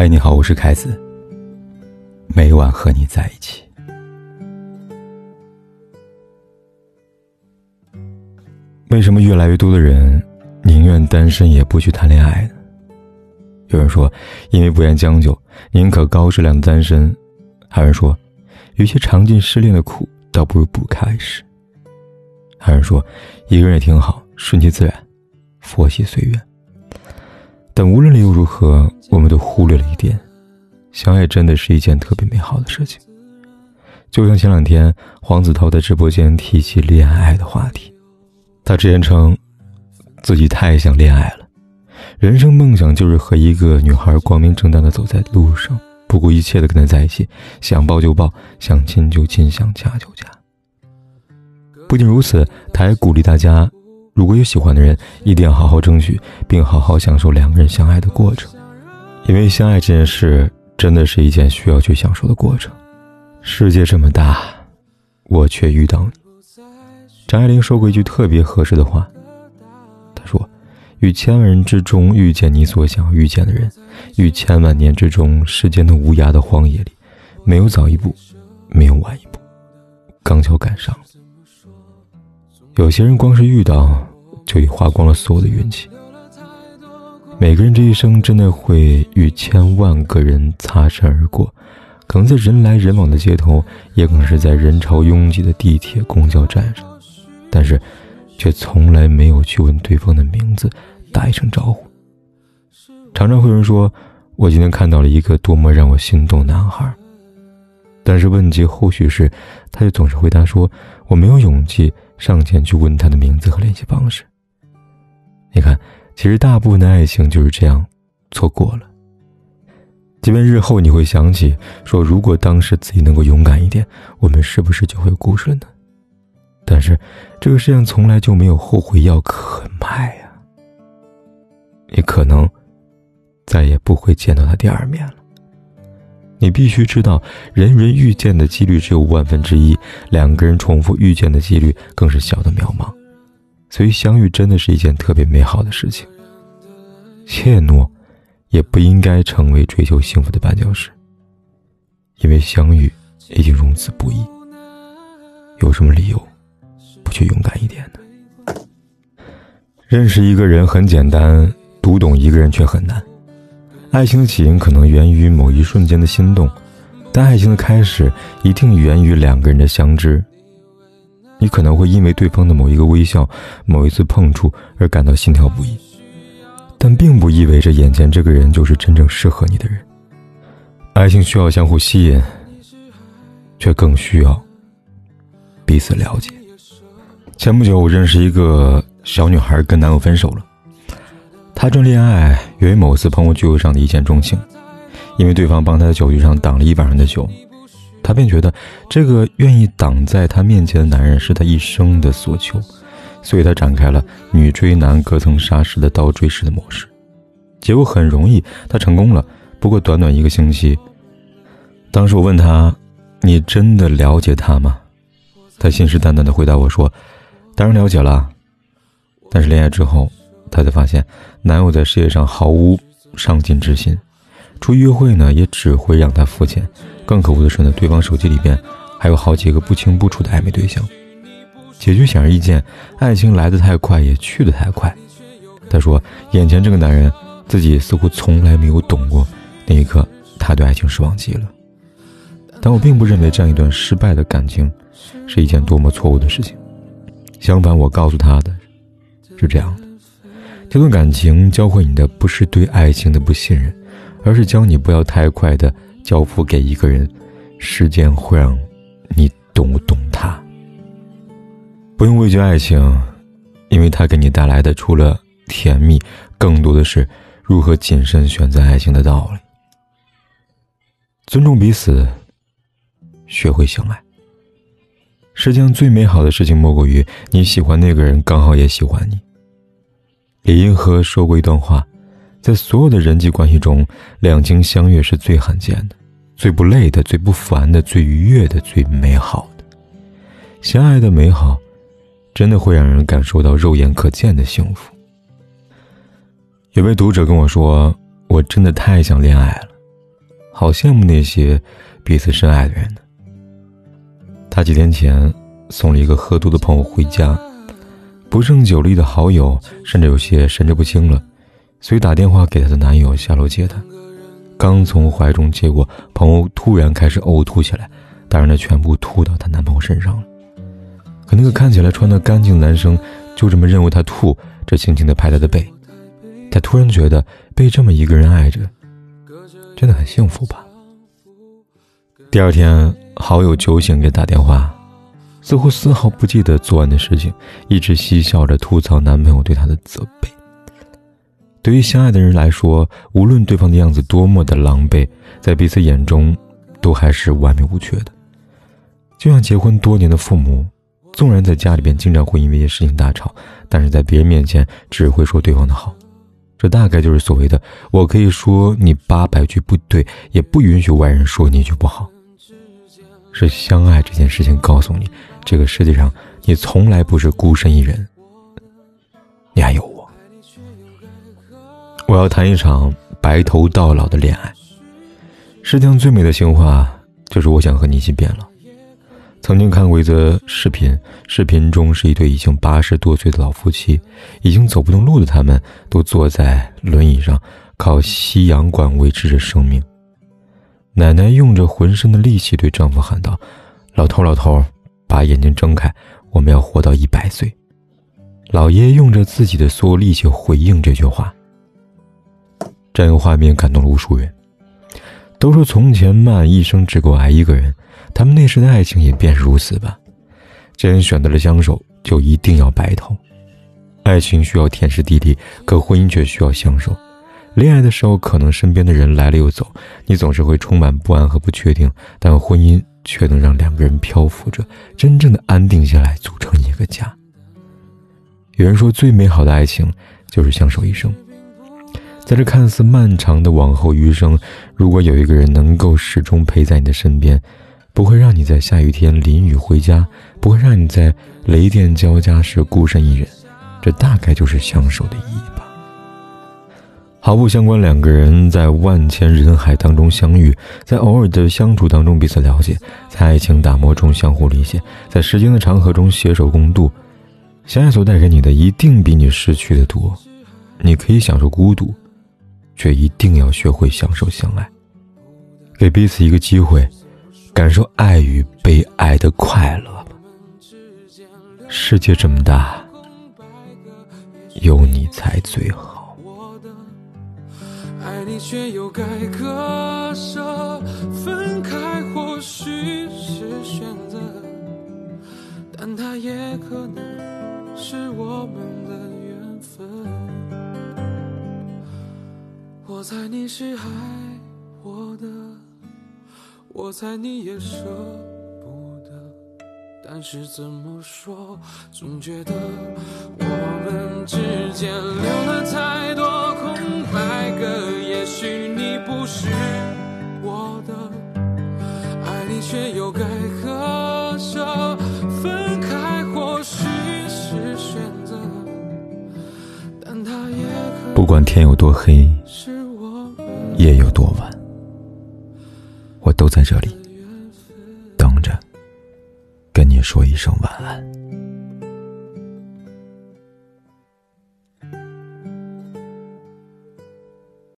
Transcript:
嗨，你好，我是凯子。每晚和你在一起。为什么越来越多的人宁愿单身也不去谈恋爱呢？有人说，因为不愿将就，宁可高质量的单身；还有人说，与其尝尽失恋的苦，倒不如不开始；还有人说，一个人也挺好，顺其自然，佛系随缘。但无论理由如何，我们都忽略了一点：相爱真的是一件特别美好的事情。就像前两天黄子韬在直播间提起恋爱的话题，他直言称自己太想恋爱了，人生梦想就是和一个女孩光明正大的走在路上，不顾一切的跟她在一起，想抱就抱，想亲就亲，想掐就掐。不仅如此，他还鼓励大家。如果有喜欢的人，一定要好好争取，并好好享受两个人相爱的过程，因为相爱这件事真的是一件需要去享受的过程。世界这么大，我却遇到你。张爱玲说过一句特别合适的话，她说：“与千万人之中遇见你所想遇见的人，与千万年之中时间的无涯的荒野里，没有早一步，没有晚一步，刚巧赶上了。”有些人光是遇到，就已花光了所有的运气。每个人这一生真的会与千万个人擦身而过，可能在人来人往的街头，也可能是在人潮拥挤的地铁、公交站上，但是，却从来没有去问对方的名字，打一声招呼。常常会有人说：“我今天看到了一个多么让我心动男孩。”但是问及后续时，他就总是回答说：“我没有勇气。”上前去问他的名字和联系方式。你看，其实大部分的爱情就是这样，错过了。即便日后你会想起，说如果当时自己能够勇敢一点，我们是不是就会有故事了呢？但是，这个世界上从来就没有后悔药可卖呀。你可能再也不会见到他第二面了。你必须知道，人人遇见的几率只有万分之一，两个人重复遇见的几率更是小的渺茫。所以，相遇真的是一件特别美好的事情。怯懦，也不应该成为追求幸福的绊脚石。因为相遇已经如此不易，有什么理由不去勇敢一点呢？认识一个人很简单，读懂一个人却很难。爱情的起因可能源于某一瞬间的心动，但爱情的开始一定源于两个人的相知。你可能会因为对方的某一个微笑、某一次碰触而感到心跳不已，但并不意味着眼前这个人就是真正适合你的人。爱情需要相互吸引，却更需要彼此了解。前不久，我认识一个小女孩，跟男友分手了。她正恋爱，源于某次朋友聚会上的一见钟情，因为对方帮她在酒局上挡了一晚上的酒，她便觉得这个愿意挡在她面前的男人是她一生的所求，所以她展开了女追男隔层纱式的倒追式的模式，结果很容易，她成功了。不过短短一个星期，当时我问她：“你真的了解他吗？”她信誓旦旦的回答我说：“当然了解了。”但是恋爱之后。她才发现，男友在事业上毫无上进之心，出约会呢也只会让她付钱。更可恶的是呢，对方手机里边还有好几个不清不楚的暧昧对象。结局显而易见，爱情来得太快，也去得太快。他说，眼前这个男人，自己似乎从来没有懂过。那一刻，他对爱情失望极了。但我并不认为这样一段失败的感情是一件多么错误的事情。相反，我告诉他的是这样的。这段感情教会你的不是对爱情的不信任，而是教你不要太快的交付给一个人，时间会让你懂不懂他。不用畏惧爱情，因为它给你带来的除了甜蜜，更多的是如何谨慎选择爱情的道理。尊重彼此，学会相爱。世界上最美好的事情莫过于你喜欢那个人，刚好也喜欢你。李银河说过一段话，在所有的人际关系中，两情相悦是最罕见的，最不累的，最不烦的，最愉悦的，最美好的。相爱的美好，真的会让人感受到肉眼可见的幸福。有位读者跟我说：“我真的太想恋爱了，好羡慕那些彼此深爱的人呢。他几天前送了一个喝多的朋友回家，不胜酒力的好友甚至有些神志不清了，所以打电话给她的男友下楼接她。刚从怀中接过，朋友突然开始呕吐起来，当然，她全部吐到她男朋友身上了。可那个看起来穿得干净的男生就这么认为她吐，这轻轻的拍她的背。他突然觉得被这么一个人爱着，真的很幸福吧。第二天，好友酒醒给打电话，似乎丝毫不记得昨晚的事情，一直嬉笑着吐槽男朋友对她的责备。对于相爱的人来说，无论对方的样子多么的狼狈，在彼此眼中，都还是完美无缺的。就像结婚多年的父母，纵然在家里边经常会因为一些事情大吵，但是在别人面前只会说对方的好。这大概就是所谓的“我可以说你八百句不对，也不允许外人说你一句不好”。是相爱这件事情告诉你，这个世界上你从来不是孤身一人，你还有我。我要谈一场白头到老的恋爱。世界上最美的情话就是我想和你一起变老。曾经看过一则视频，视频中是一对已经八十多岁的老夫妻，已经走不动路的他们，都坐在轮椅上，靠吸氧管维持着生命。奶奶用着浑身的力气对丈夫喊道：“老头，老头，把眼睛睁开，我们要活到一百岁。”老爷爷用着自己的所有力气回应这句话。这样画面感动了无数人。都说从前慢，一生只够爱一个人，他们那时的爱情也便是如此吧。既然选择了相守，就一定要白头。爱情需要天时地利，可婚姻却需要相守。恋爱的时候，可能身边的人来了又走，你总是会充满不安和不确定；但婚姻却能让两个人漂浮着，真正的安定下来，组成一个家。有人说，最美好的爱情就是相守一生。在这看似漫长的往后余生，如果有一个人能够始终陪在你的身边，不会让你在下雨天淋雨回家，不会让你在雷电交加时孤身一人，这大概就是相守的意义吧。毫不相关，两个人在万千人海当中相遇，在偶尔的相处当中彼此了解，在爱情打磨中相互理解，在时间的长河中携手共度。相爱所带给你的，一定比你失去的多。你可以享受孤独。却一定要学会享受相爱，给彼此一个机会，感受爱与被爱的快乐吧。世界这么大，有你才最好。我的爱你却又该割舍，分开或许是选择，但它也可能是我们的我猜你是爱我的，我猜你也舍不得，但是怎么说，总觉得我们之间留了太多空白格。也许你不是我的，爱你却又该割舍，分开或许是选择，但它也可不管天有多黑。夜有多晚，我都在这里等着，跟你说一声晚安。